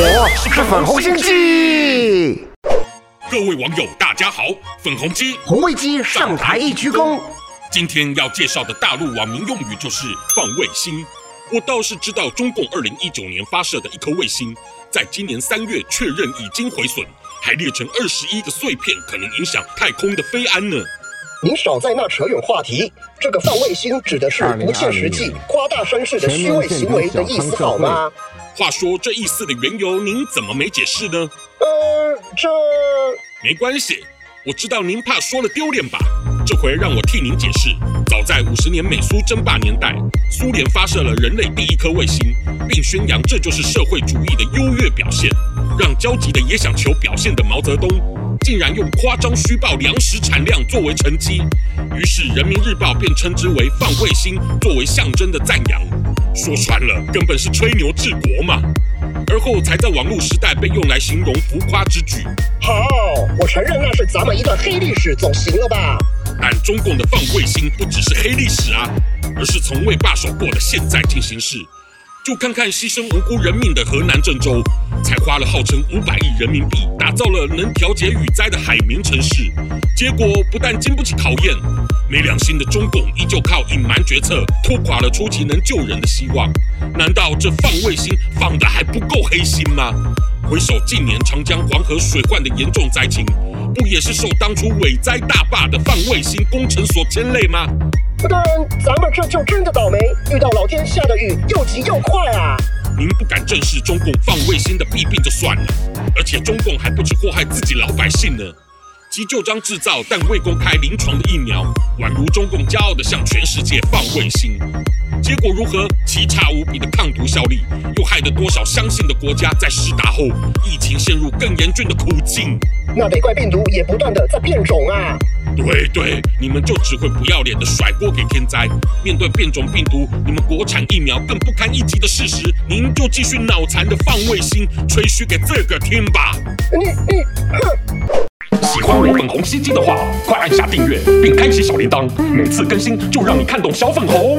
是粉红星鸡。各位网友，大家好，粉红鸡红卫鸡上台一鞠躬。今天要介绍的大陆网民用语就是放卫星。我倒是知道中共二零一九年发射的一颗卫星，在今年三月确认已经毁损，还裂成二十一个碎片，可能影响太空的飞安呢。您少在那扯远话题，这个放卫星指的是不切实际、夸大声势的虚伪行为的意思，好吗？话说这意思的缘由，您怎么没解释呢？呃，这没关系，我知道您怕说了丢脸吧。这回让我替您解释。早在五十年美苏争霸年代，苏联发射了人类第一颗卫星，并宣扬这就是社会主义的优越表现，让焦急的也想求表现的毛泽东，竟然用夸张虚报粮食产量作为成绩。于是人民日报便称之为放卫星，作为象征的赞扬。说穿了，根本是吹牛治国嘛。而后才在网络时代被用来形容浮夸之举。好，我承认那是咱们一段黑历史，总行了吧？但中共的放卫星不只是黑历史啊，而是从未罢手过的现在进行式。就看看牺牲无辜人命的河南郑州，才花了号称五百亿人民币，打造了能调节雨灾的海绵城市，结果不但经不起考验，没良心的中共依旧靠隐瞒决策拖垮了初期能救人的希望。难道这放卫星放得还不够黑心吗？回首近年长江黄河水患的严重灾情，不也是受当初伟灾大坝的放卫星工程所牵累吗？们这就真的倒霉，遇到老天下的雨又急又快啊！您不敢正视中共放卫星的弊病就算了，而且中共还不止祸害自己老百姓呢。急救章制造但未公开临床的疫苗，宛如中共骄傲地向全世界放卫星。结果如何？奇差无比的抗毒效力，又害得多少相信的国家在施打后，疫情陷入更严峻的苦境。那得怪病毒也不断的在变种啊！对对，你们就只会不要脸的甩锅给天灾。面对变种病毒，你们国产疫苗更不堪一击的事实，您就继续脑残的放卫星，吹嘘给这个听吧。喜欢我粉红心机的话，快按下订阅并开启小铃铛，每次更新就让你看懂小粉红。